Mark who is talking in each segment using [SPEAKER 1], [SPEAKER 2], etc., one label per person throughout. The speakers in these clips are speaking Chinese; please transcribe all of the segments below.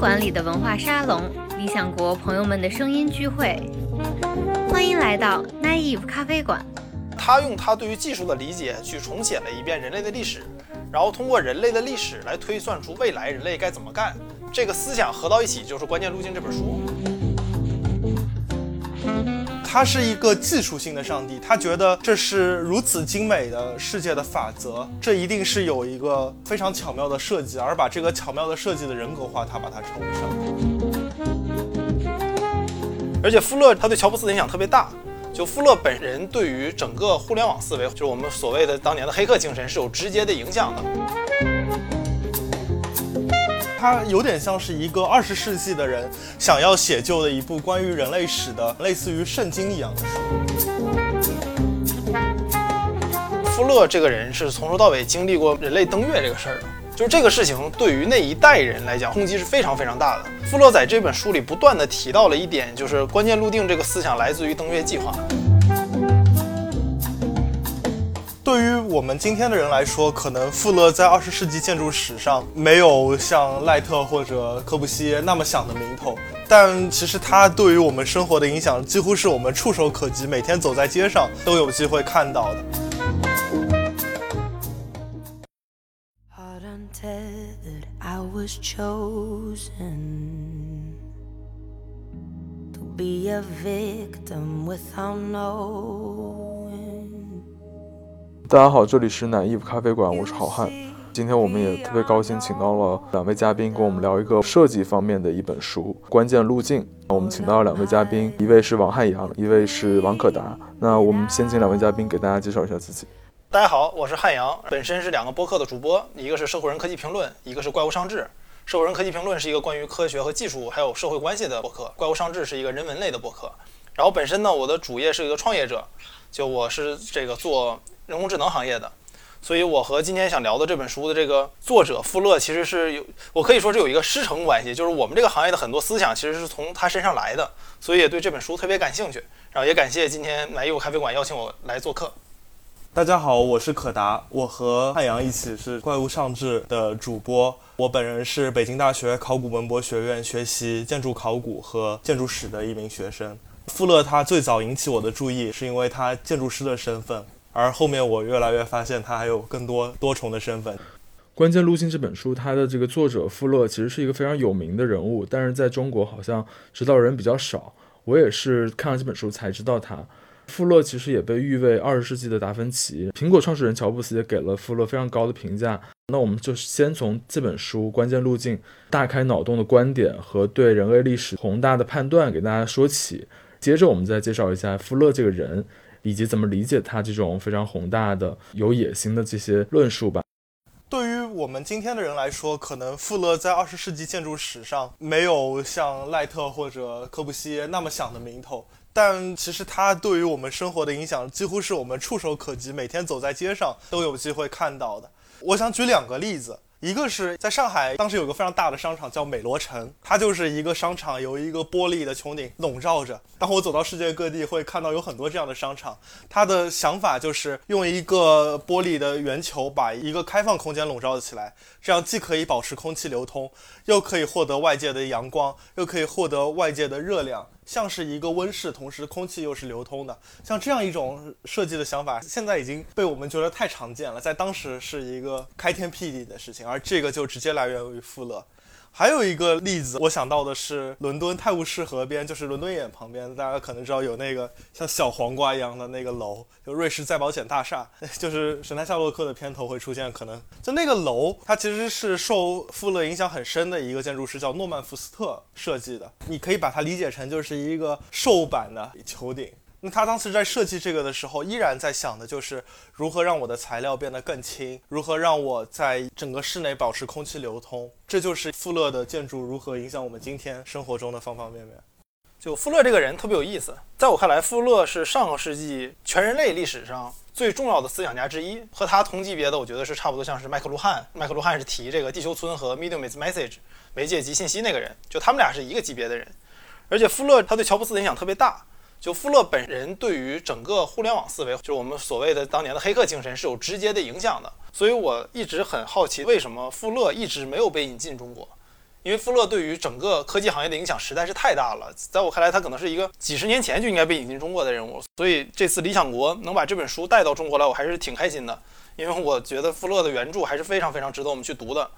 [SPEAKER 1] 馆里的文化沙龙，理想国朋友们的声音聚会。欢迎来到 Naive 咖啡馆。
[SPEAKER 2] 他用他对于技术的理解去重写了一遍人类的历史，然后通过人类的历史来推算出未来人类该怎么干。这个思想合到一起就是《关键路径》这本书。
[SPEAKER 3] 他是一个技术性的上帝，他觉得这是如此精美的世界的法则，这一定是有一个非常巧妙的设计，而把这个巧妙的设计的人格化，他把它称为上帝。
[SPEAKER 2] 而且富勒他对乔布斯的影响特别大，就富勒本人对于整个互联网思维，就是我们所谓的当年的黑客精神是有直接的影响的。
[SPEAKER 3] 它有点像是一个二十世纪的人想要写就的一部关于人类史的类似于圣经一样的书。
[SPEAKER 2] 富勒这个人是从头到尾经历过人类登月这个事儿的，就是这个事情对于那一代人来讲冲击是非常非常大的。富勒在这本书里不断的提到了一点，就是关键路径这个思想来自于登月计划。
[SPEAKER 3] 我们今天的人来说，可能富勒在二十世纪建筑史上没有像赖特或者柯布西耶那么响的名头，但其实他对于我们生活的影响几乎是我们触手可及，每天走在街上都有机会看到的。
[SPEAKER 4] 大家好，这里是奶 eve 咖啡馆，我是好汉。今天我们也特别高兴，请到了两位嘉宾，跟我们聊一个设计方面的一本书《关键路径》。我们请到了两位嘉宾，一位是王汉阳，一位是王可达。那我们先请两位嘉宾给大家介绍一下自己。
[SPEAKER 2] 大家好，我是汉阳，本身是两个播客的主播，一个是社会人科技评论，一个是怪物上志。社会人科技评论是一个关于科学和技术还有社会关系的播客，怪物上志是一个人文类的播客。然后本身呢，我的主业是一个创业者，就我是这个做。人工智能行业的，所以我和今天想聊的这本书的这个作者富勒，其实是有我可以说是有一个师承关系，就是我们这个行业的很多思想其实是从他身上来的，所以也对这本书特别感兴趣。然后也感谢今天来义务咖啡馆邀请我来做客。
[SPEAKER 3] 大家好，我是可达，我和汉阳一起是怪物上志的主播。我本人是北京大学考古文博学院学习建筑考古和建筑史的一名学生。富勒他最早引起我的注意，是因为他建筑师的身份。而后面我越来越发现，他还有更多多重的身份。
[SPEAKER 4] 关键路径这本书，它的这个作者富勒其实是一个非常有名的人物，但是在中国好像知道人比较少。我也是看了这本书才知道他。富勒其实也被誉为二十世纪的达芬奇，苹果创始人乔布斯也给了富勒非常高的评价。那我们就先从这本书《关键路径》大开脑洞的观点和对人类历史宏大的判断给大家说起，接着我们再介绍一下富勒这个人。以及怎么理解他这种非常宏大的、有野心的这些论述吧。
[SPEAKER 3] 对于我们今天的人来说，可能富勒在二十世纪建筑史上没有像赖特或者柯布西耶那么响的名头，但其实他对于我们生活的影响几乎是我们触手可及，每天走在街上都有机会看到的。我想举两个例子。一个是在上海，当时有个非常大的商场叫美罗城，它就是一个商场，由一个玻璃的穹顶笼罩着。当我走到世界各地，会看到有很多这样的商场。他的想法就是用一个玻璃的圆球把一个开放空间笼罩起来，这样既可以保持空气流通，又可以获得外界的阳光，又可以获得外界的热量。像是一个温室，同时空气又是流通的，像这样一种设计的想法，现在已经被我们觉得太常见了，在当时是一个开天辟地的事情，而这个就直接来源于富勒。还有一个例子，我想到的是伦敦泰晤士河边，就是伦敦眼旁边，大家可能知道有那个像小黄瓜一样的那个楼，就瑞士再保险大厦，就是《神探夏洛克》的片头会出现，可能就那个楼，它其实是受富勒影响很深的一个建筑师叫诺曼福斯特设计的，你可以把它理解成就是一个瘦版的球顶。那他当时在设计这个的时候，依然在想的就是如何让我的材料变得更轻，如何让我在整个室内保持空气流通。这就是富勒的建筑如何影响我们今天生活中的方方面面。
[SPEAKER 2] 就富勒这个人特别有意思，在我看来，富勒是上个世纪全人类历史上最重要的思想家之一。和他同级别的，我觉得是差不多像是麦克卢汉。麦克卢汉是提这个地球村和 medium is message 媒介及信息那个人，就他们俩是一个级别的人。而且富勒他对乔布斯的影响特别大。就富勒本人对于整个互联网思维，就是我们所谓的当年的黑客精神是有直接的影响的。所以我一直很好奇，为什么富勒一直没有被引进中国？因为富勒对于整个科技行业的影响实在是太大了。在我看来，他可能是一个几十年前就应该被引进中国的人物。所以这次理想国能把这本书带到中国来，我还是挺开心的，因为我觉得富勒的原著还是非常非常值得我们去读的。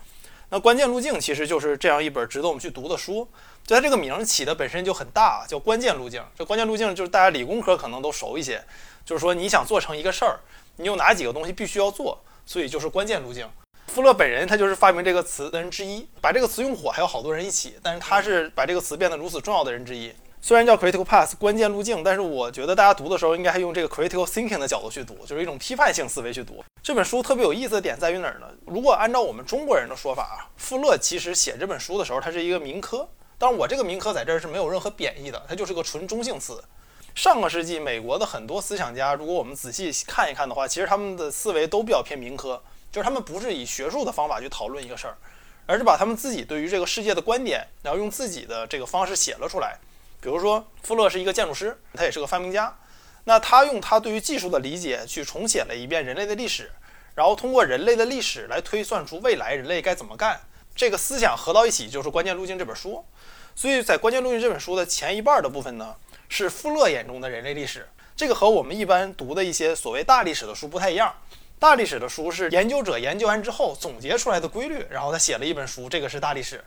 [SPEAKER 2] 那关键路径其实就是这样一本值得我们去读的书。就它这个名起的本身就很大，叫关键路径。这关键路径就是大家理工科可能都熟一些，就是说你想做成一个事儿，你有哪几个东西必须要做，所以就是关键路径。富勒本人他就是发明这个词的人之一，把这个词用火还有好多人一起，但是他是把这个词变得如此重要的人之一。虽然叫 critical path 关键路径，但是我觉得大家读的时候应该还用这个 critical thinking 的角度去读，就是一种批判性思维去读。这本书特别有意思的点在于哪儿呢？如果按照我们中国人的说法啊，富勒其实写这本书的时候，他是一个民科。当然，我这个民科在这儿是没有任何贬义的，它就是个纯中性词。上个世纪美国的很多思想家，如果我们仔细看一看的话，其实他们的思维都比较偏民科。就是他们不是以学术的方法去讨论一个事儿，而是把他们自己对于这个世界的观点，然后用自己的这个方式写了出来。比如说，富勒是一个建筑师，他也是个发明家，那他用他对于技术的理解去重写了一遍人类的历史，然后通过人类的历史来推算出未来人类该怎么干。这个思想合到一起就是《关键路径》这本书。所以在《关键路径》这本书的前一半的部分呢，是富勒眼中的人类历史。这个和我们一般读的一些所谓大历史的书不太一样。大历史的书是研究者研究完之后总结出来的规律，然后他写了一本书，这个是大历史。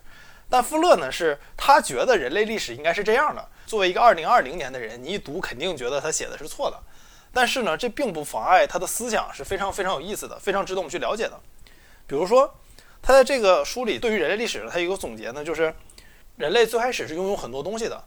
[SPEAKER 2] 但富勒呢，是他觉得人类历史应该是这样的。作为一个二零二零年的人，你一读肯定觉得他写的是错的。但是呢，这并不妨碍他的思想是非常非常有意思的，非常值得我们去了解的。比如说，他在这个书里对于人类历史，他有个总结呢，就是人类最开始是拥有很多东西的，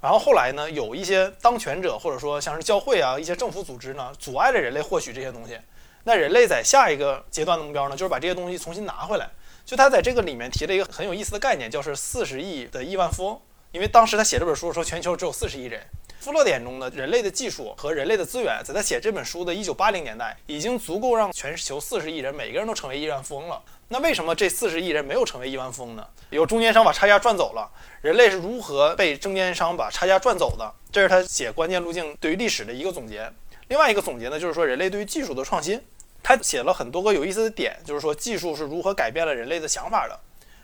[SPEAKER 2] 然后后来呢，有一些当权者或者说像是教会啊一些政府组织呢，阻碍了人类获取这些东西。那人类在下一个阶段的目标呢，就是把这些东西重新拿回来。就他在这个里面提了一个很有意思的概念，就是四十亿的亿万富翁。因为当时他写这本书的时候，全球只有四十亿人。富勒眼中呢，人类的技术和人类的资源，在他写这本书的一九八零年代，已经足够让全球四十亿人每个人都成为亿万富翁了。那为什么这四十亿人没有成为亿万富翁呢？有中间商把差价赚走了。人类是如何被中间商把差价赚走的？这是他写关键路径对于历史的一个总结。另外一个总结呢，就是说人类对于技术的创新。他写了很多个有意思的点，就是说技术是如何改变了人类的想法的。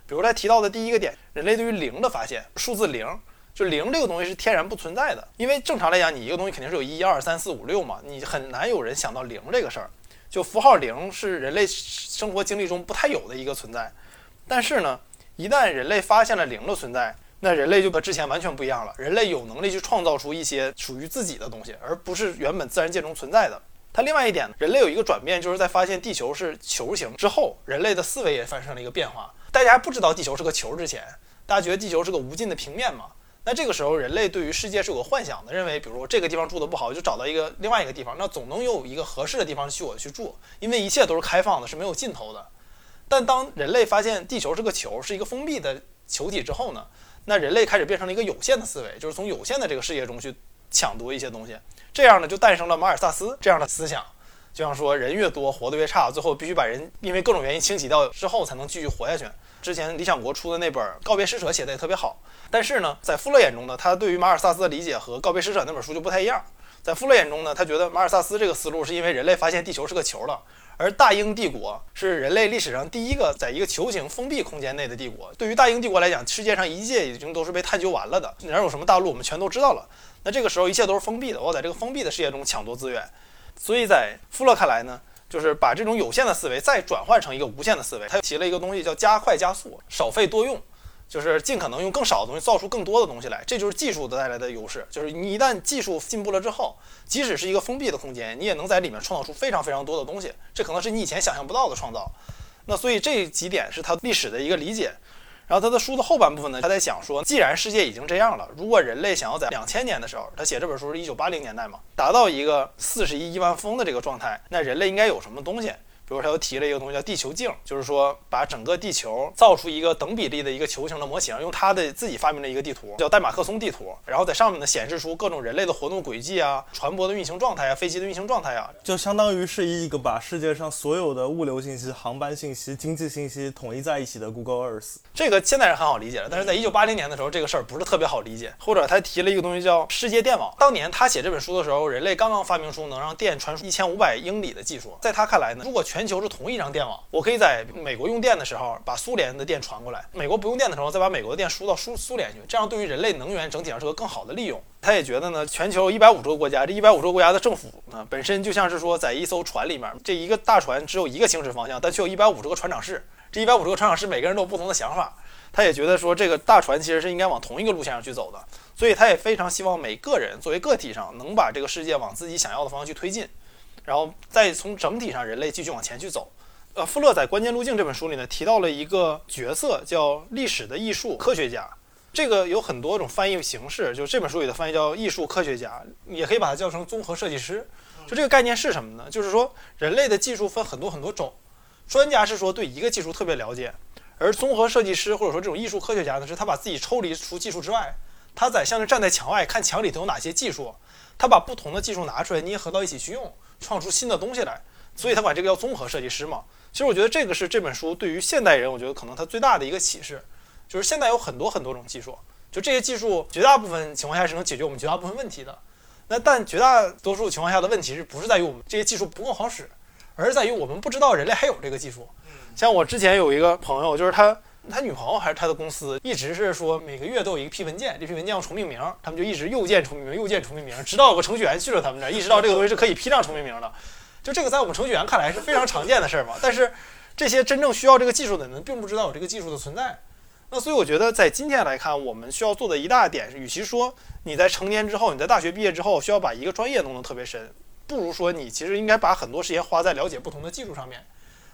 [SPEAKER 2] 比如他提到的第一个点，人类对于零的发现，数字零，就零这个东西是天然不存在的。因为正常来讲，你一个东西肯定是有一二三四五六嘛，你很难有人想到零这个事儿。就符号零是人类生活经历中不太有的一个存在。但是呢，一旦人类发现了零的存在，那人类就和之前完全不一样了。人类有能力去创造出一些属于自己的东西，而不是原本自然界中存在的。它另外一点，人类有一个转变，就是在发现地球是球形之后，人类的思维也发生了一个变化。大家不知道地球是个球之前，大家觉得地球是个无尽的平面嘛？那这个时候，人类对于世界是有个幻想的，认为，比如说这个地方住的不好，就找到一个另外一个地方，那总能有一个合适的地方去我去住，因为一切都是开放的，是没有尽头的。但当人类发现地球是个球，是一个封闭的球体之后呢，那人类开始变成了一个有限的思维，就是从有限的这个世界中去抢夺一些东西。这样呢，就诞生了马尔萨斯这样的思想，就像说人越多活得越差，最后必须把人因为各种原因清洗掉之后才能继续活下去。之前理想国出的那本《告别使者》写的也特别好，但是呢，在富勒眼中呢，他对于马尔萨斯的理解和《告别使者》那本书就不太一样。在富勒眼中呢，他觉得马尔萨斯这个思路是因为人类发现地球是个球了。而大英帝国是人类历史上第一个在一个球形封闭空间内的帝国。对于大英帝国来讲，世界上一切已经都是被探究完了的，哪有什么大陆，我们全都知道了。那这个时候一切都是封闭的，我在这个封闭的世界中抢夺资源。所以在富勒看来呢，就是把这种有限的思维再转换成一个无限的思维。他提了一个东西叫加快加速，少费多用。就是尽可能用更少的东西造出更多的东西来，这就是技术带来的优势。就是你一旦技术进步了之后，即使是一个封闭的空间，你也能在里面创造出非常非常多的东西。这可能是你以前想象不到的创造。那所以这几点是他历史的一个理解。然后他的书的后半部分呢，他在想说，既然世界已经这样了，如果人类想要在两千年的时候，他写这本书是一九八零年代嘛，达到一个四十亿亿万富翁的这个状态，那人类应该有什么东西？比如他又提了一个东西叫地球镜，就是说把整个地球造出一个等比例的一个球形的模型，用他的自己发明的一个地图叫戴马克松地图，然后在上面呢显示出各种人类的活动轨迹啊、船舶的运行状态啊、飞机的运行状态啊，
[SPEAKER 3] 就相当于是一个把世界上所有的物流信息、航班信息、经济信息统一在一起的 Google Earth。
[SPEAKER 2] 这个现在是很好理解了，但是在一九八零年的时候，这个事儿不是特别好理解。或者他提了一个东西叫世界电网，当年他写这本书的时候，人类刚刚发明出能让电传输一千五百英里的技术，在他看来呢，如果全全球是同一张电网，我可以在美国用电的时候把苏联的电传过来，美国不用电的时候再把美国的电输到苏苏联去，这样对于人类能源整体上是个更好的利用。他也觉得呢，全球一百五十个国家，这一百五十个国家的政府呢，本身就像是说在一艘船里面，这一个大船只有一个行驶方向，但却有一百五十个船长室，这一百五十个船长室每个人都有不同的想法。他也觉得说，这个大船其实是应该往同一个路线上去走的，所以他也非常希望每个人作为个体上能把这个世界往自己想要的方向去推进。然后再从整体上，人类继续往前去走。呃，富勒在《关键路径》这本书里呢，提到了一个角色，叫历史的艺术科学家。这个有很多种翻译形式，就这本书里的翻译叫艺术科学家，也可以把它叫成综合设计师。就这个概念是什么呢？就是说，人类的技术分很多很多种，专家是说对一个技术特别了解，而综合设计师或者说这种艺术科学家呢，是他把自己抽离出技术之外，他在像是站在墙外看墙里头有哪些技术，他把不同的技术拿出来捏合到一起去用。创出新的东西来，所以他管这个叫综合设计师嘛。其实我觉得这个是这本书对于现代人，我觉得可能它最大的一个启示，就是现在有很多很多种技术，就这些技术绝大部分情况下是能解决我们绝大部分问题的。那但绝大多数情况下的问题是不是在于我们这些技术不够好使，而是在于我们不知道人类还有这个技术。像我之前有一个朋友，就是他。他女朋友还是他的公司，一直是说每个月都有一批文件，这批文件要重命名，他们就一直又见重命名，又见重命名，直到有个程序员去了他们这儿，意识到这个东西是可以批量重命名的。就这个在我们程序员看来是非常常见的事儿嘛，但是这些真正需要这个技术的人并不知道有这个技术的存在。那所以我觉得在今天来看，我们需要做的一大点是，与其说你在成年之后，你在大学毕业之后需要把一个专业弄得特别深，不如说你其实应该把很多时间花在了解不同的技术上面，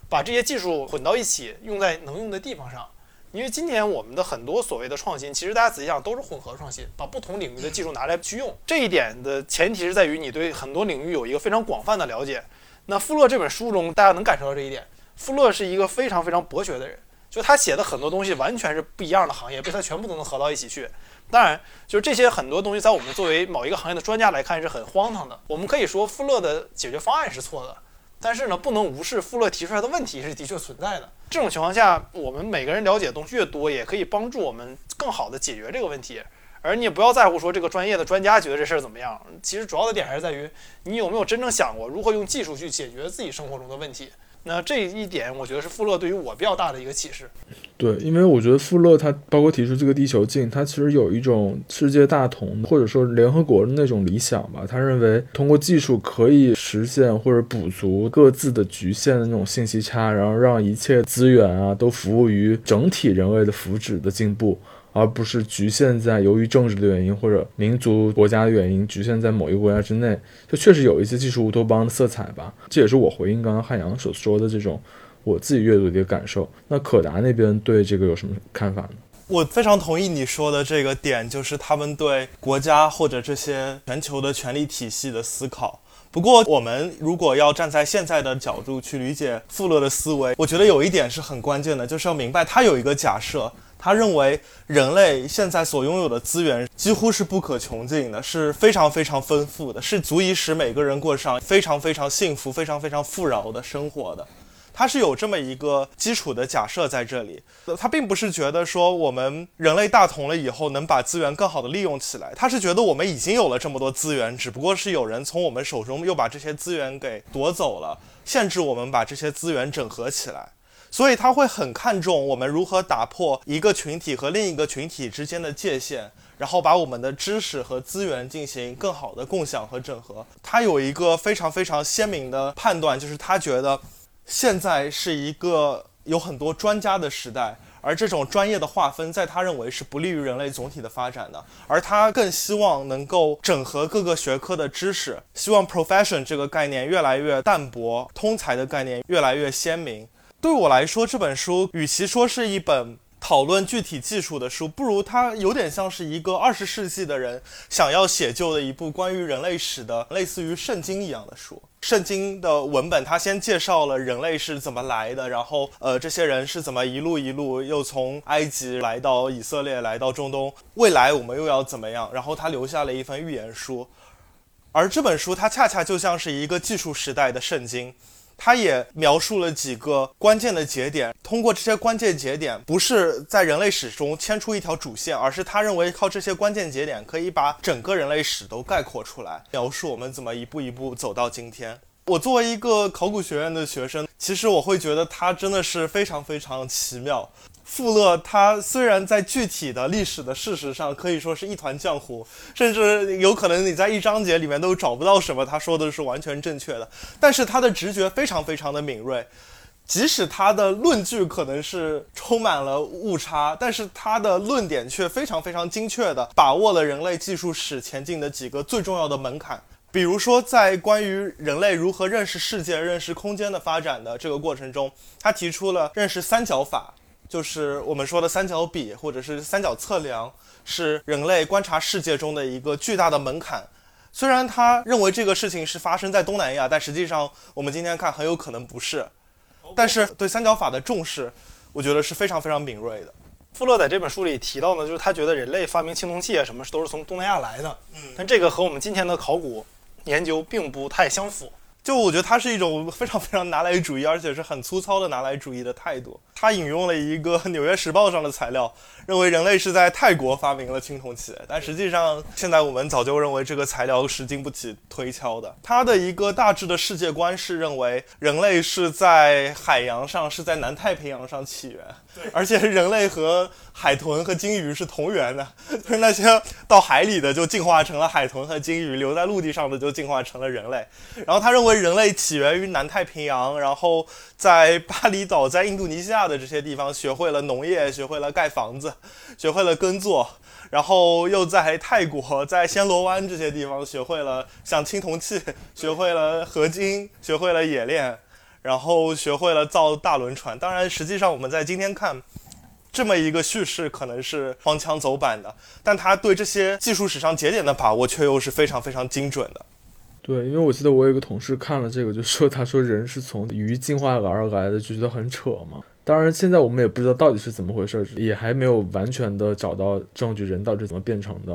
[SPEAKER 2] 把这些技术混到一起，用在能用的地方上。因为今天我们的很多所谓的创新，其实大家仔细想都是混合创新，把不同领域的技术拿来去用。这一点的前提是在于你对很多领域有一个非常广泛的了解。那富勒这本书中，大家能感受到这一点。富勒是一个非常非常博学的人，就他写的很多东西完全是不一样的行业，被他全部都能合到一起去。当然，就是这些很多东西，在我们作为某一个行业的专家来看是很荒唐的。我们可以说富勒的解决方案是错的。但是呢，不能无视富勒提出来的问题是的确存在的。这种情况下，我们每个人了解的东西越多，也可以帮助我们更好的解决这个问题。而你也不要在乎说这个专业的专家觉得这事儿怎么样。其实主要的点还是在于你有没有真正想过如何用技术去解决自己生活中的问题。那这一点，我觉得是富勒对于我比较大的一个启示。
[SPEAKER 4] 对，因为我觉得富勒他包括提出这个地球镜，他其实有一种世界大同或者说联合国的那种理想吧。他认为通过技术可以实现或者补足各自的局限的那种信息差，然后让一切资源啊都服务于整体人类的福祉的进步。而不是局限在由于政治的原因或者民族国家的原因，局限在某一个国家之内，就确实有一些技术乌托邦的色彩吧。这也是我回应刚刚汉阳所说的这种我自己阅读的一个感受。那可达那边对这个有什么看法呢？
[SPEAKER 3] 我非常同意你说的这个点，就是他们对国家或者这些全球的权力体系的思考。不过，我们如果要站在现在的角度去理解富勒的思维，我觉得有一点是很关键的，就是要明白他有一个假设。他认为人类现在所拥有的资源几乎是不可穷尽的，是非常非常丰富的，是足以使每个人过上非常非常幸福、非常非常富饶的生活的。他是有这么一个基础的假设在这里，他并不是觉得说我们人类大同了以后能把资源更好的利用起来，他是觉得我们已经有了这么多资源，只不过是有人从我们手中又把这些资源给夺走了，限制我们把这些资源整合起来。所以他会很看重我们如何打破一个群体和另一个群体之间的界限，然后把我们的知识和资源进行更好的共享和整合。他有一个非常非常鲜明的判断，就是他觉得现在是一个有很多专家的时代，而这种专业的划分在他认为是不利于人类总体的发展的。而他更希望能够整合各个学科的知识，希望 profession 这个概念越来越淡薄，通才的概念越来越鲜明。对我来说，这本书与其说是一本讨论具体技术的书，不如它有点像是一个二十世纪的人想要写就的一部关于人类史的类似于圣经一样的书。圣经的文本，它先介绍了人类是怎么来的，然后呃，这些人是怎么一路一路又从埃及来到以色列，来到中东，未来我们又要怎么样？然后他留下了一份预言书，而这本书它恰恰就像是一个技术时代的圣经。他也描述了几个关键的节点，通过这些关键节点，不是在人类史中牵出一条主线，而是他认为靠这些关键节点可以把整个人类史都概括出来，描述我们怎么一步一步走到今天。我作为一个考古学院的学生，其实我会觉得他真的是非常非常奇妙。富勒他虽然在具体的历史的事实上可以说是一团浆糊，甚至有可能你在一章节里面都找不到什么他说的是完全正确的，但是他的直觉非常非常的敏锐，即使他的论据可能是充满了误差，但是他的论点却非常非常精确的把握了人类技术史前进的几个最重要的门槛。比如说，在关于人类如何认识世界、认识空间的发展的这个过程中，他提出了认识三角法，就是我们说的三角比或者是三角测量，是人类观察世界中的一个巨大的门槛。虽然他认为这个事情是发生在东南亚，但实际上我们今天看很有可能不是。但是对三角法的重视，我觉得是非常非常敏锐的。
[SPEAKER 2] 富勒在这本书里提到呢，就是他觉得人类发明青铜器啊什么都是从东南亚来的，嗯，但这个和我们今天的考古。研究并不太相符，
[SPEAKER 3] 就我觉得它是一种非常非常拿来主义，而且是很粗糙的拿来主义的态度。他引用了一个《纽约时报》上的材料，认为人类是在泰国发明了青铜器，但实际上现在我们早就认为这个材料是经不起推敲的。他的一个大致的世界观是认为人类是在海洋上，是在南太平洋上起源，而且人类和海豚和鲸鱼是同源的，就是那些到海里的就进化成了海豚和鲸鱼，留在陆地上的就进化成了人类。然后他认为人类起源于南太平洋，然后在巴厘岛，在印度尼西亚的。这些地方学会了农业，学会了盖房子，学会了耕作，然后又在泰国，在暹罗湾这些地方学会了像青铜器，学会了合金，学会了冶炼，然后学会了造大轮船。当然，实际上我们在今天看，这么一个叙事可能是荒腔走板的，但他对这些技术史上节点的把握却又是非常非常精准的。
[SPEAKER 4] 对，因为我记得我有一个同事看了这个，就说他说人是从鱼进化而来的，就觉得很扯嘛。当然，现在我们也不知道到底是怎么回事，也还没有完全的找到证据，人到底是怎么变成的。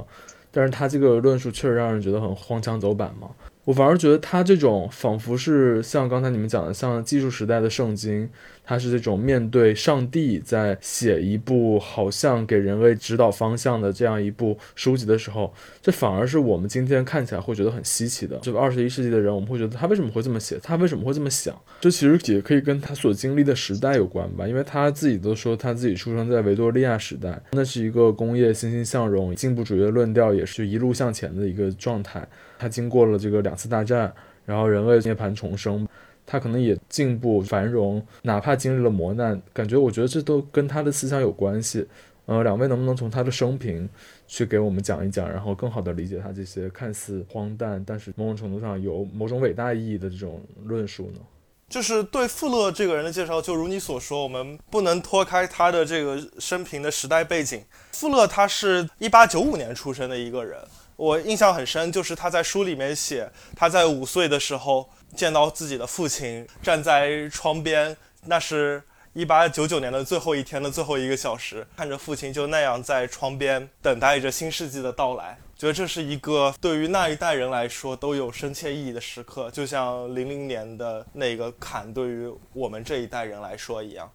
[SPEAKER 4] 但是他这个论述确实让人觉得很荒腔走板嘛。我反而觉得他这种仿佛是像刚才你们讲的，像技术时代的圣经。他是这种面对上帝在写一部好像给人类指导方向的这样一部书籍的时候，这反而是我们今天看起来会觉得很稀奇的。这个二十一世纪的人，我们会觉得他为什么会这么写？他为什么会这么想？这其实也可以跟他所经历的时代有关吧，因为他自己都说他自己出生在维多利亚时代，那是一个工业欣欣向荣、进步主义的论调也是一路向前的一个状态。他经过了这个两次大战，然后人类涅槃重生。他可能也进步繁荣，哪怕经历了磨难，感觉我觉得这都跟他的思想有关系。呃，两位能不能从他的生平去给我们讲一讲，然后更好的理解他这些看似荒诞，但是某种程度上有某种伟大意义的这种论述呢？
[SPEAKER 3] 就是对富勒这个人的介绍，就如你所说，我们不能脱开他的这个生平的时代背景。富勒他是一八九五年出生的一个人，我印象很深，就是他在书里面写他在五岁的时候。见到自己的父亲站在窗边，那是一八九九年的最后一天的最后一个小时，看着父亲就那样在窗边等待着新世纪的到来，觉得这是一个对于那一代人来说都有深切意义的时刻，就像零零年的那个坎对于我们这一代人来说一样。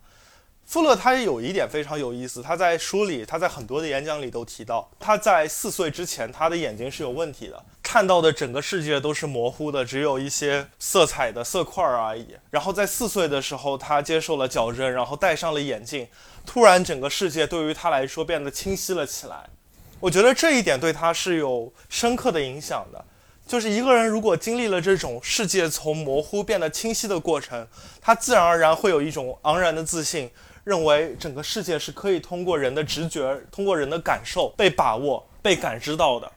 [SPEAKER 3] 富勒他也有一点非常有意思，他在书里，他在很多的演讲里都提到，他在四岁之前，他的眼睛是有问题的，看到的整个世界都是模糊的，只有一些色彩的色块而已。然后在四岁的时候，他接受了矫正，然后戴上了眼镜，突然整个世界对于他来说变得清晰了起来。我觉得这一点对他是有深刻的影响的，就是一个人如果经历了这种世界从模糊变得清晰的过程，他自然而然会有一种昂然的自信。认为整个世界是可以通过人的直觉、通过人的感受被把握、被感知到的，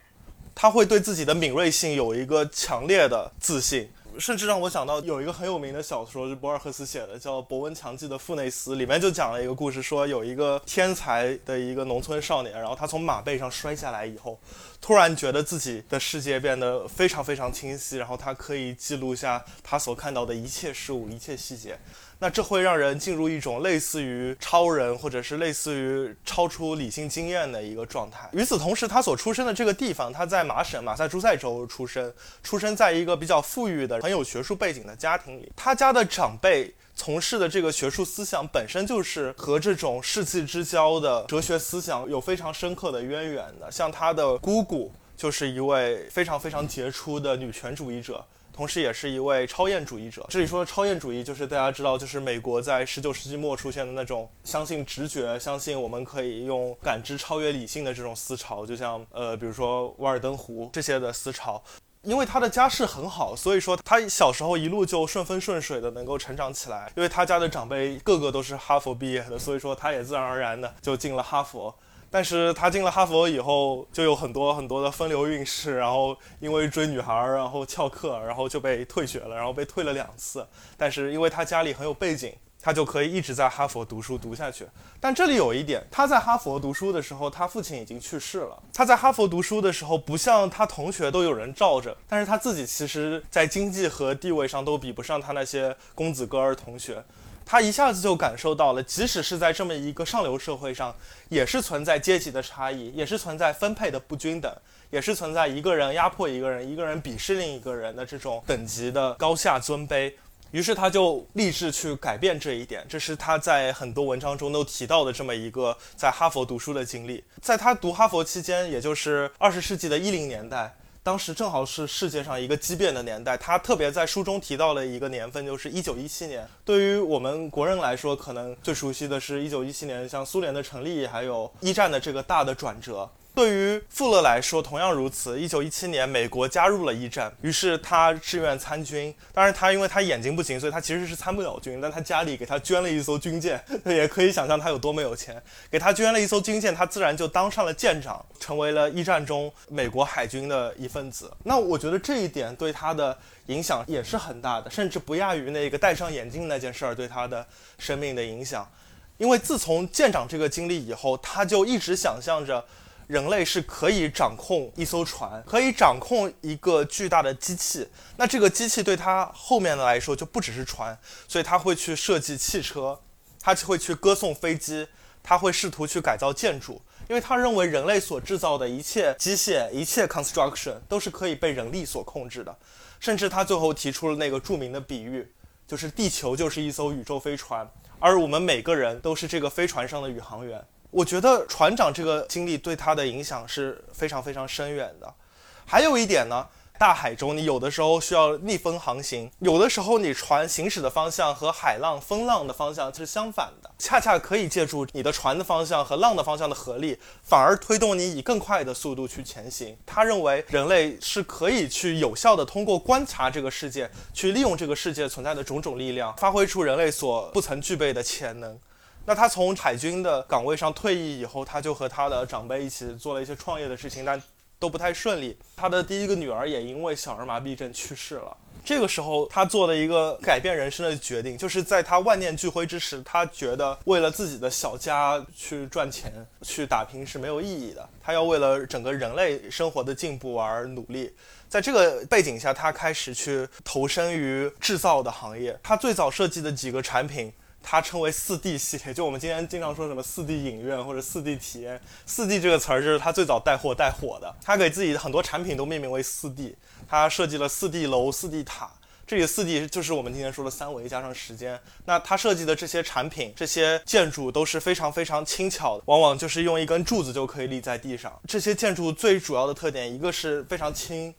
[SPEAKER 3] 他会对自己的敏锐性有一个强烈的自信，甚至让我想到有一个很有名的小说是博尔赫斯写的，叫《博闻强记的富内斯》，里面就讲了一个故事，说有一个天才的一个农村少年，然后他从马背上摔下来以后，突然觉得自己的世界变得非常非常清晰，然后他可以记录下他所看到的一切事物、一切细节。那这会让人进入一种类似于超人，或者是类似于超出理性经验的一个状态。与此同时，他所出生的这个地方，他在麻省马萨诸塞州出生，出生在一个比较富裕的、很有学术背景的家庭里。他家的长辈从事的这个学术思想，本身就是和这种世纪之交的哲学思想有非常深刻的渊源的。像他的姑姑就是一位非常非常杰出的女权主义者。同时也是一位超验主义者。这里说的超验主义，就是大家知道，就是美国在十九世纪末出现的那种相信直觉、相信我们可以用感知超越理性的这种思潮，就像呃，比如说《瓦尔登湖》这些的思潮。因为他的家世很好，所以说他小时候一路就顺风顺水的能够成长起来。因为他家的长辈个个都是哈佛毕业的，所以说他也自然而然的就进了哈佛。但是他进了哈佛以后，就有很多很多的风流韵事，然后因为追女孩，然后翘课，然后就被退学了，然后被退了两次。但是因为他家里很有背景。他就可以一直在哈佛读书读下去，但这里有一点，他在哈佛读书的时候，他父亲已经去世了。他在哈佛读书的时候，不像他同学都有人罩着，但是他自己其实在经济和地位上都比不上他那些公子哥儿同学。他一下子就感受到了，即使是在这么一个上流社会上，也是存在阶级的差异，也是存在分配的不均等，也是存在一个人压迫一个人，一个人鄙视另一个人的这种等级的高下尊卑。于是他就立志去改变这一点，这是他在很多文章中都提到的这么一个在哈佛读书的经历。在他读哈佛期间，也就是二十世纪的一零年代，当时正好是世界上一个畸变的年代。他特别在书中提到了一个年份，就是一九一七年。对于我们国人来说，可能最熟悉的是一九一七年，像苏联的成立，还有一战的这个大的转折。对于富勒来说，同样如此。一九一七年，美国加入了一战，于是他志愿参军。当然，他因为他眼睛不行，所以他其实是参不了军。但他家里给他捐了一艘军舰，也可以想象他有多么有钱。给他捐了一艘军舰，他自然就当上了舰长，成为了一战中美国海军的一份子。那我觉得这一点对他的影响也是很大的，甚至不亚于那个戴上眼镜那件事儿对他的生命的影响。因为自从舰长这个经历以后，他就一直想象着。人类是可以掌控一艘船，可以掌控一个巨大的机器。那这个机器对他后面的来说就不只是船，所以他会去设计汽车，他就会去歌颂飞机，他会试图去改造建筑，因为他认为人类所制造的一切机械、一切 construction 都是可以被人力所控制的。甚至他最后提出了那个著名的比喻，就是地球就是一艘宇宙飞船，而我们每个人都是这个飞船上的宇航员。我觉得船长这个经历对他的影响是非常非常深远的。还有一点呢，大海中你有的时候需要逆风航行，有的时候你船行驶的方向和海浪、风浪的方向是相反的，恰恰可以借助你的船的方向和浪的方向的合力，反而推动你以更快的速度去前行。他认为人类是可以去有效的通过观察这个世界，去利用这个世界存在的种种力量，发挥出人类所不曾具备的潜能。那他从海军的岗位上退役以后，他就和他的长辈一起做了一些创业的事情，但都不太顺利。他的第一个女儿也因为小儿麻痹症去世了。这个时候，他做了一个改变人生的决定，就是在他万念俱灰之时，他觉得为了自己的小家去赚钱、去打拼是没有意义的。他要为了整个人类生活的进步而努力。在这个背景下，他开始去投身于制造的行业。他最早设计的几个产品。它称为四 D 系列，就我们今天经常说什么四 D 影院或者四 D 体验。四 D 这个词儿就是他最早带货带火的，他给自己的很多产品都命名为四 D。他设计了四 D 楼、四 D 塔，这里四 D 就是我们今天说的三维加上时间。那他设计的这些产品、这些建筑都是非常非常轻巧的，往往就是用一根柱子就可以立在地上。这些建筑最主要的特点，一个是非常轻，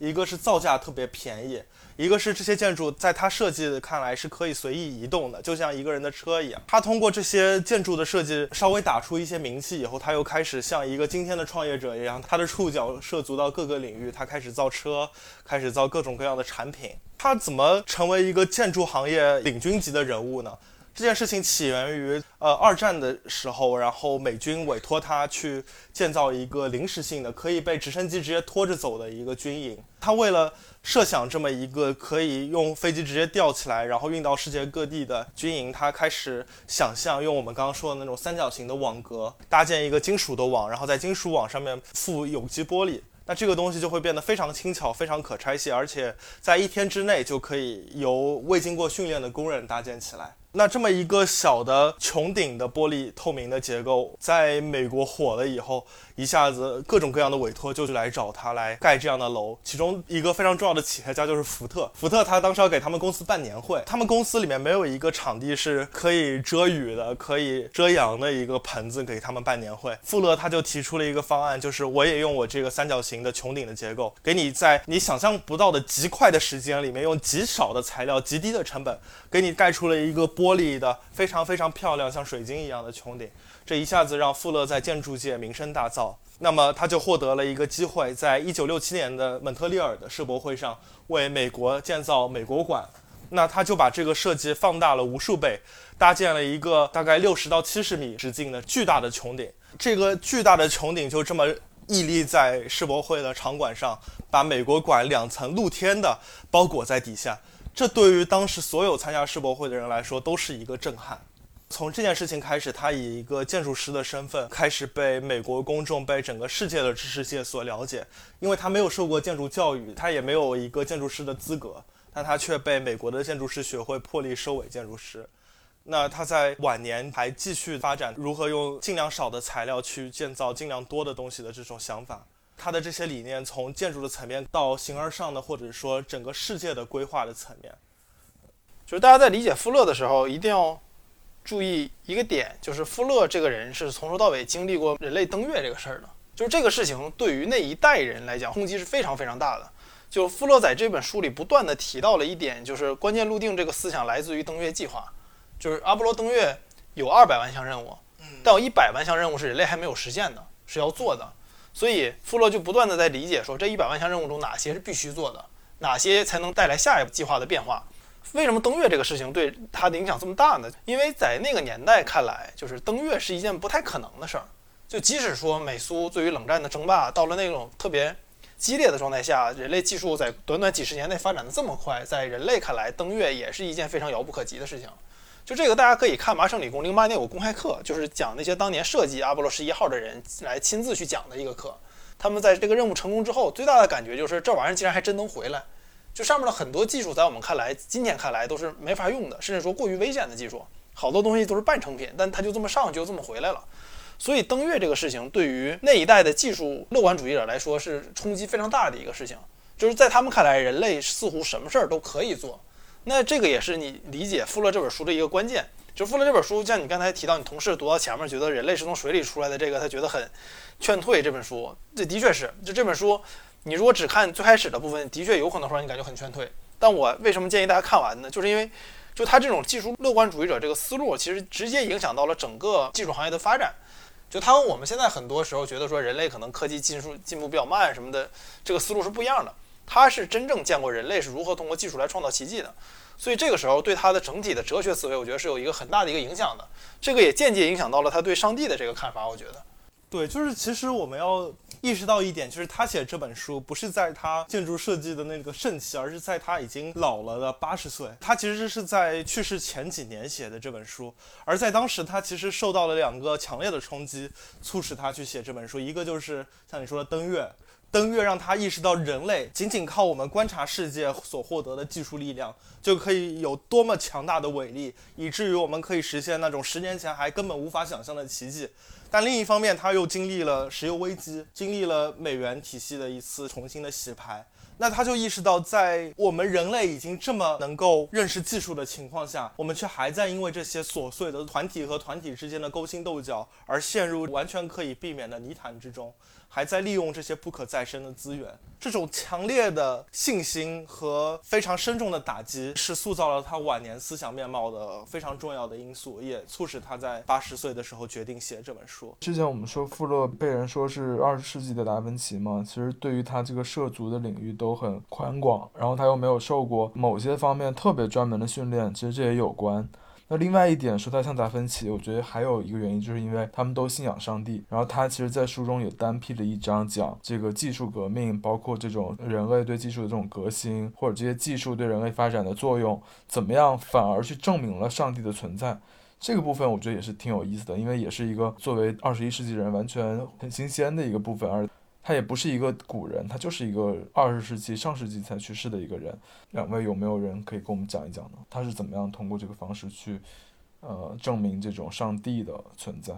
[SPEAKER 3] 一个是造价特别便宜。一个是这些建筑在他设计看来是可以随意移动的，就像一个人的车一样。他通过这些建筑的设计稍微打出一些名气以后，他又开始像一个今天的创业者一样，他的触角涉足到各个领域，他开始造车，开始造各种各样的产品。他怎么成为一个建筑行业领军级的人物呢？这件事情起源于呃二战的时候，然后美军委托他去建造一个临时性的可以被直升机直接拖着走的一个军营。他为了设想这么一个可以用飞机直接吊起来，然后运到世界各地的军营，他开始想象用我们刚刚说的那种三角形的网格搭建一个金属的网，然后在金属网上面附有机玻璃。那这个东西就会变得非常轻巧、非常可拆卸，而且在一天之内就可以由未经过训练的工人搭建起来。那这么一个小的穹顶的玻璃透明的结构，在美国火了以后，一下子各种各样的委托就来找他来盖这样的楼。其中一个非常重要的企业家就是福特，福特他当时要给他们公司办年会，他们公司里面没有一个场地是可以遮雨的、可以遮阳的一个棚子给他们办年会。富勒他就提出了一个方案，就是我也用我这个三角形的穹顶的结构，给你在你想象不到的极快的时间里面，用极少的材料、极低的成本，给你盖出了一个。玻璃的非常非常漂亮，像水晶一样的穹顶，这一下子让富勒在建筑界名声大噪。那么他就获得了一个机会，在一九六七年的蒙特利尔的世博会上为美国建造美国馆。那他就把这个设计放大了无数倍，搭建了一个大概六十到七十米直径的巨大的穹顶。这个巨大的穹顶就这么屹立在世博会的场馆上，把美国馆两层露天的包裹在底下。这对于当时所有参加世博会的人来说都是一个震撼。从这件事情开始，他以一个建筑师的身份开始被美国公众、被整个世界的知识界所了解。因为他没有受过建筑教育，他也没有一个建筑师的资格，但他却被美国的建筑师学会破例收为建筑师。那他在晚年还继续发展如何用尽量少的材料去建造尽量多的东西的这种想法。他的这些理念，从建筑的层面到形而上的，或者说整个世界的规划的层面，
[SPEAKER 2] 就是大家在理解富勒的时候，一定要注意一个点，就是富勒这个人是从头到尾经历过人类登月这个事儿的。就是这个事情对于那一代人来讲，冲击是非常非常大的。就富勒在这本书里不断的提到了一点，就是关键路径这个思想来自于登月计划。就是阿波罗登月有二百万项任务，但有一百万项任务是人类还没有实现的，是要做的。所以富勒就不断的在理解说，这一百万项任务中哪些是必须做的，哪些才能带来下一步计划的变化。为什么登月这个事情对他的影响这么大呢？因为在那个年代看来，就是登月是一件不太可能的事儿。就即使说美苏对于冷战的争霸到了那种特别激烈的状态下，人类技术在短短几十年内发展的这么快，在人类看来，登月也是一件非常遥不可及的事情。就这个，大家可以看麻省理工零八年有个公开课，就是讲那些当年设计阿波罗十一号的人来亲自去讲的一个课。他们在这个任务成功之后，最大的感觉就是这玩意儿竟然还真能回来。就上面的很多技术，在我们看来，今天看来都是没法用的，甚至说过于危险的技术，好多东西都是半成品，但它就这么上，就这么回来了。所以登月这个事情，对于那一代的技术乐观主义者来说，是冲击非常大的一个事情。就是在他们看来，人类似乎什么事儿都可以做。那这个也是你理解富勒这本书的一个关键。就富勒这本书，像你刚才提到，你同事读到前面觉得人类是从水里出来的，这个他觉得很劝退。这本书，这的确是。就这本书，你如果只看最开始的部分，的确有可能会让你感觉很劝退。但我为什么建议大家看完呢？就是因为，就他这种技术乐观主义者这个思路，其实直接影响到了整个技术行业的发展。就他和我们现在很多时候觉得说人类可能科技技术进步比较慢什么的，这个思路是不一样的。他是真正见过人类是如何通过技术来创造奇迹的，所以这个时候对他的整体的哲学思维，我觉得是有一个很大的一个影响的。这个也间接影响到了他对上帝的这个看法。我觉得，
[SPEAKER 3] 对，就是其实我们要意识到一点，就是他写这本书不是在他建筑设计的那个盛期，而是在他已经老了的八十岁。他其实是在去世前几年写的这本书，而在当时他其实受到了两个强烈的冲击，促使他去写这本书。一个就是像你说的登月。登月让他意识到，人类仅仅靠我们观察世界所获得的技术力量，就可以有多么强大的伟力，以至于我们可以实现那种十年前还根本无法想象的奇迹。但另一方面，他又经历了石油危机，经历了美元体系的一次重新的洗牌。那他就意识到，在我们人类已经这么能够认识技术的情况下，我们却还在因为这些琐碎的团体和团体之间的勾心斗角，而陷入完全可以避免的泥潭之中。还在利用这些不可再生的资源，这种强烈的信心和非常深重的打击，是塑造了他晚年思想面貌的非常重要的因素，也促使他在八十岁的时候决定写这本书。
[SPEAKER 4] 之前我们说富勒被人说是二十世纪的达芬奇嘛，其实对于他这个涉足的领域都很宽广，然后他又没有受过某些方面特别专门的训练，其实这也有关。那另外一点说他像达芬奇，我觉得还有一个原因，就是因为他们都信仰上帝。然后他其实，在书中也单辟了一章，讲这个技术革命，包括这种人类对技术的这种革新，或者这些技术对人类发展的作用，怎么样反而去证明了上帝的存在。这个部分我觉得也是挺有意思的，因为也是一个作为二十一世纪人完全很新鲜的一个部分。而他也不是一个古人，他就是一个二十世纪上世纪才去世的一个人。两位有没有人可以跟我们讲一讲呢？他是怎么样通过这个方式去，呃，证明这种上帝的存在？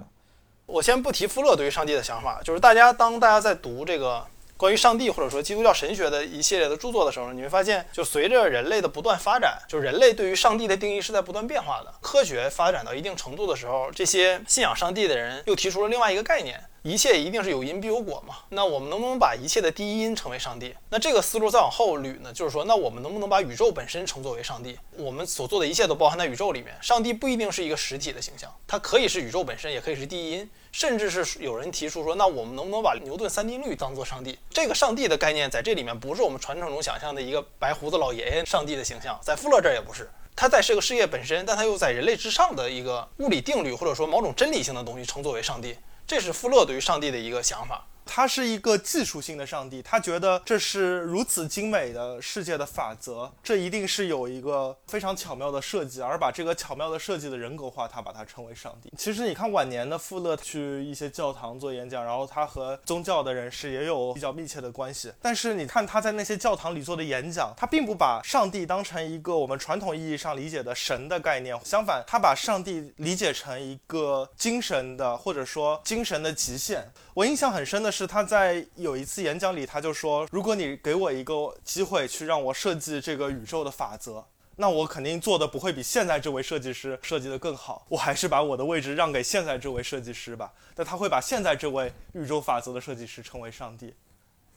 [SPEAKER 2] 我先不提富勒对于上帝的想法，就是大家当大家在读这个关于上帝或者说基督教神学的一系列的著作的时候，你会发现，就随着人类的不断发展，就人类对于上帝的定义是在不断变化的。科学发展到一定程度的时候，这些信仰上帝的人又提出了另外一个概念。一切一定是有因必有果嘛？那我们能不能把一切的第一因成为上帝？那这个思路再往后捋呢？就是说，那我们能不能把宇宙本身称作为上帝？我们所做的一切都包含在宇宙里面。上帝不一定是一个实体的形象，它可以是宇宙本身，也可以是第一因，甚至是有人提出说，那我们能不能把牛顿三定律当做上帝？这个上帝的概念在这里面不是我们传承中想象的一个白胡子老爷爷上帝的形象，在富勒这儿也不是，它在这个事业本身，但它又在人类之上的一个物理定律或者说某种真理性的东西称作为上帝。这是富勒对于上帝的一个想法。
[SPEAKER 3] 他是一个技术性的上帝，他觉得这是如此精美的世界的法则，这一定是有一个非常巧妙的设计，而把这个巧妙的设计的人格化，他把它称为上帝。其实你看晚年的富勒去一些教堂做演讲，然后他和宗教的人士也有比较密切的关系。但是你看他在那些教堂里做的演讲，他并不把上帝当成一个我们传统意义上理解的神的概念，相反，他把上帝理解成一个精神的或者说精神的极限。我印象很深的是，他在有一次演讲里，他就说：“如果你给我一个机会去让我设计这个宇宙的法则，那我肯定做的不会比现在这位设计师设计的更好。我还是把我的位置让给现在这位设计师吧。但他会把现在这位宇宙法则的设计师称为上帝。”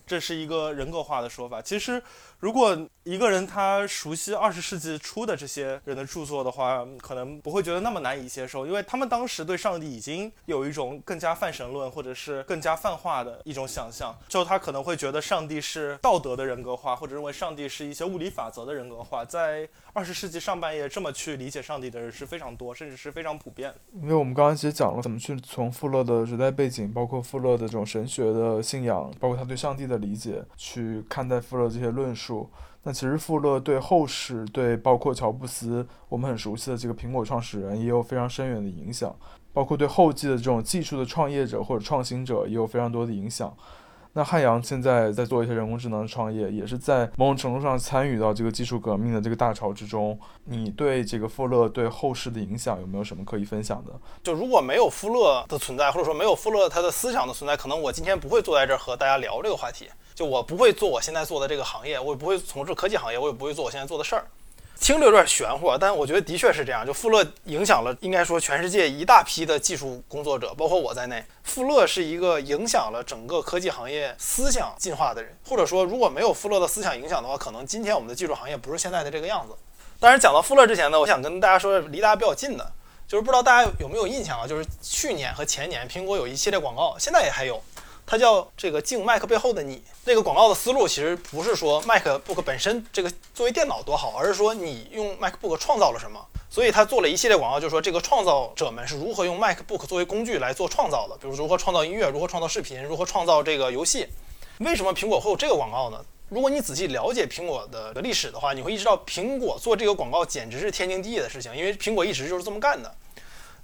[SPEAKER 3] 这是一个人格化的说法。其实，如果一个人他熟悉二十世纪初的这些人的著作的话，可能不会觉得那么难以接受，因为他们当时对上帝已经有一种更加泛神论或者是更加泛化的一种想象。就他可能会觉得上帝是道德的人格化，或者认为上帝是一些物理法则的人格化。在二十世纪上半叶，这么去理解上帝的人是非常多，甚至是非常普遍。
[SPEAKER 4] 因为我们刚刚其实讲了怎么去从富勒的时代背景，包括富勒的这种神学的信仰，包括他对上帝的。理解去看待富勒这些论述，那其实富勒对后世，对包括乔布斯，我们很熟悉的这个苹果创始人，也有非常深远的影响，包括对后继的这种技术的创业者或者创新者，也有非常多的影响。那汉阳现在在做一些人工智能创业，也是在某种程度上参与到这个技术革命的这个大潮之中。你对这个富勒对后世的影响有没有什么可以分享的？
[SPEAKER 2] 就如果没有富勒的存在，或者说没有富勒他的思想的存在，可能我今天不会坐在这儿和大家聊这个话题。就我不会做我现在做的这个行业，我也不会从事科技行业，我也不会做我现在做的事儿。听着有点玄乎，但我觉得的确是这样。就富勒影响了，应该说全世界一大批的技术工作者，包括我在内。富勒是一个影响了整个科技行业思想进化的人，或者说如果没有富勒的思想影响的话，可能今天我们的技术行业不是现在的这个样子。当然，讲到富勒之前呢，我想跟大家说离大家比较近的，就是不知道大家有没有印象啊？就是去年和前年，苹果有一系列广告，现在也还有。它叫这个敬 Mac 背后的你。那个广告的思路其实不是说 MacBook 本身这个作为电脑多好，而是说你用 MacBook 创造了什么。所以他做了一系列广告，就是说这个创造者们是如何用 MacBook 作为工具来做创造的，比如如何创造音乐，如何创造视频，如何创造这个游戏。为什么苹果会有这个广告呢？如果你仔细了解苹果的历史的话，你会意识到苹果做这个广告简直是天经地义的事情，因为苹果一直就是这么干的。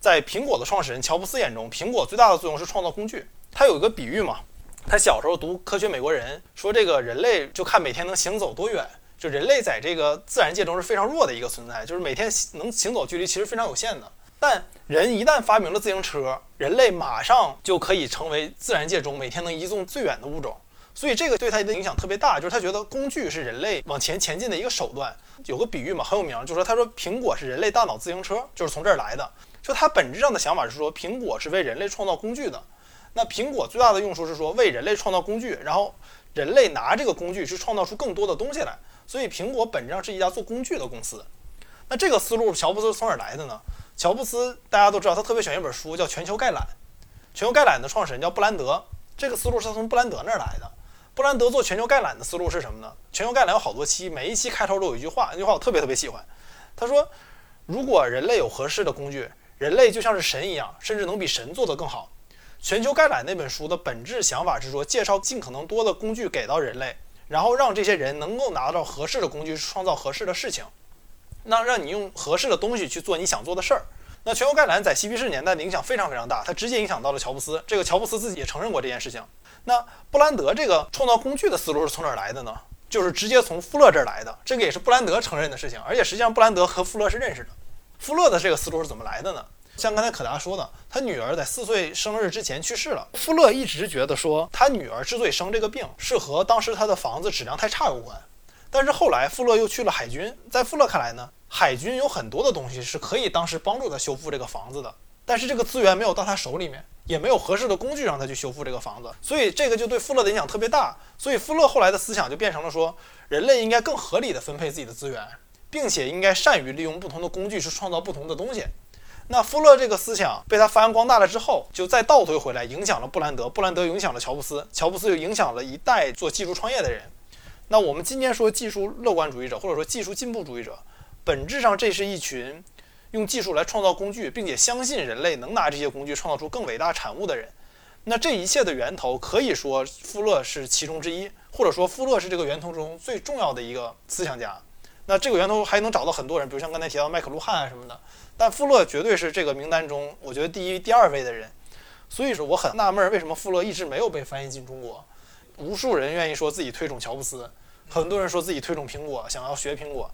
[SPEAKER 2] 在苹果的创始人乔布斯眼中，苹果最大的作用是创造工具。他有一个比喻嘛，他小时候读《科学美国人》，说这个人类就看每天能行走多远。就人类在这个自然界中是非常弱的一个存在，就是每天能行走距离其实非常有限的。但人一旦发明了自行车，人类马上就可以成为自然界中每天能移动最远的物种。所以这个对他的影响特别大，就是他觉得工具是人类往前前进的一个手段。有个比喻嘛，很有名，就是说他说苹果是人类大脑自行车，就是从这儿来的。就他本质上的想法是说，苹果是为人类创造工具的。那苹果最大的用处是说为人类创造工具，然后人类拿这个工具去创造出更多的东西来。所以苹果本质上是一家做工具的公司。那这个思路，乔布斯从哪儿来的呢？乔布斯大家都知道，他特别喜欢一本书叫《全球概览》。全球概览的创始人叫布兰德，这个思路是从布兰德那儿来的。布兰德做全球概览的思路是什么呢？全球概览有好多期，每一期开头都有一句话，那句话我特别特别喜欢。他说：“如果人类有合适的工具，人类就像是神一样，甚至能比神做得更好。”全球概览那本书的本质想法是说，介绍尽可能多的工具给到人类，然后让这些人能够拿到合适的工具，创造合适的事情。那让你用合适的东西去做你想做的事儿。那全球概览在嬉皮士年代的影响非常非常大，它直接影响到了乔布斯。这个乔布斯自己也承认过这件事情。那布兰德这个创造工具的思路是从哪儿来的呢？就是直接从富勒这儿来的，这个也是布兰德承认的事情。而且实际上布兰德和富勒是认识的。富勒的这个思路是怎么来的呢？像刚才可达说的，他女儿在四岁生日之前去世了。富勒一直觉得说，他女儿之所以生这个病，是和当时他的房子质量太差有关。但是后来富勒又去了海军，在富勒看来呢？海军有很多的东西是可以当时帮助他修复这个房子的，但是这个资源没有到他手里面，也没有合适的工具让他去修复这个房子，所以这个就对富勒的影响特别大。所以富勒后来的思想就变成了说，人类应该更合理的分配自己的资源，并且应该善于利用不同的工具去创造不同的东西。那富勒这个思想被他发扬光大了之后，就再倒推回来，影响了布兰德，布兰德影响了乔布斯，乔布斯又影响了一代做技术创业的人。那我们今天说技术乐观主义者，或者说技术进步主义者。本质上，这是一群用技术来创造工具，并且相信人类能拿这些工具创造出更伟大产物的人。那这一切的源头，可以说富勒是其中之一，或者说富勒是这个源头中最重要的一个思想家。那这个源头还能找到很多人，比如像刚才提到麦克卢汉啊什么的。但富勒绝对是这个名单中，我觉得第一、第二位的人。所以说，我很纳闷，为什么富勒一直没有被翻译进中国？无数人愿意说自己推崇乔布斯，很多人说自己推崇苹果，想要学苹果。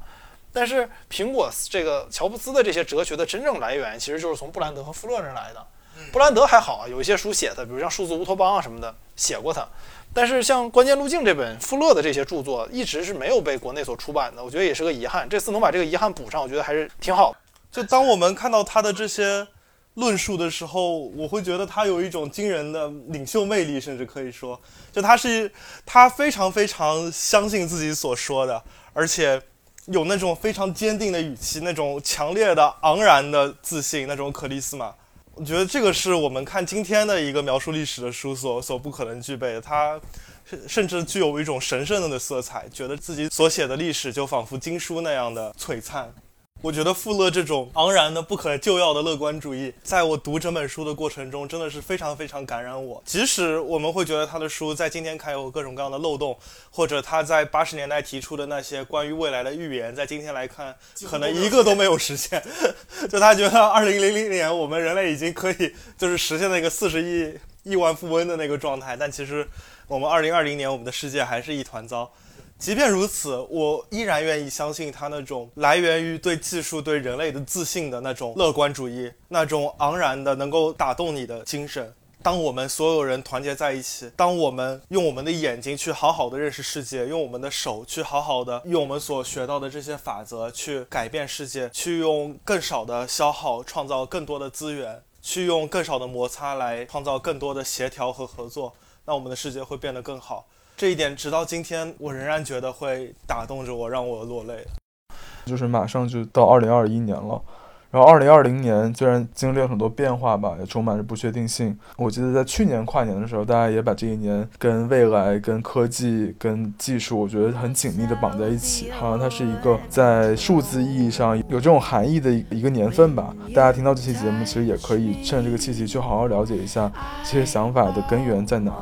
[SPEAKER 2] 但是苹果这个乔布斯的这些哲学的真正来源，其实就是从布兰德和富勒那儿来的。布兰德还好啊，有一些书写他，比如像数字乌托邦啊什么的，写过他。但是像关键路径这本富勒的这些著作，一直是没有被国内所出版的。我觉得也是个遗憾。这次能把这个遗憾补上，我觉得还是挺好。
[SPEAKER 3] 就当我们看到他的这些论述的时候，我会觉得他有一种惊人的领袖魅力，甚至可以说，就他是他非常非常相信自己所说的，而且。有那种非常坚定的语气，那种强烈的昂然的自信，那种克里斯玛，我觉得这个是我们看今天的一个描述历史的书所所不可能具备的。它甚甚至具有一种神圣的色彩，觉得自己所写的历史就仿佛经书那样的璀璨。我觉得富勒这种昂然的、不可救药的乐观主义，在我读整本书的过程中，真的是非常非常感染我。即使我们会觉得他的书在今天看有各种各样的漏洞，或者他在八十年代提出的那些关于未来的预言，在今天来看，可能一个都没有实现。就他觉得二零零零年我们人类已经可以就是实现那个四十亿亿万富翁的那个状态，但其实我们二零二零年我们的世界还是一团糟。即便如此，我依然愿意相信他那种来源于对技术、对人类的自信的那种乐观主义，那种昂然的能够打动你的精神。当我们所有人团结在一起，当我们用我们的眼睛去好好的认识世界，用我们的手去好好的用我们所学到的这些法则去改变世界，去用更少的消耗创造更多的资源，去用更少的摩擦来创造更多的协调和合作，那我们的世界会变得更好。这一点直到今天，我仍然觉得会打动着我，让我落泪。
[SPEAKER 4] 就是马上就到二零二一年了，然后二零二零年虽然经历了很多变化吧，也充满着不确定性。我记得在去年跨年的时候，大家也把这一年跟未来、跟科技、跟技术，我觉得很紧密的绑在一起，好像它是一个在数字意义上有这种含义的一个年份吧。大家听到这期节目，其实也可以趁这个契机去好好了解一下这些想法的根源在哪。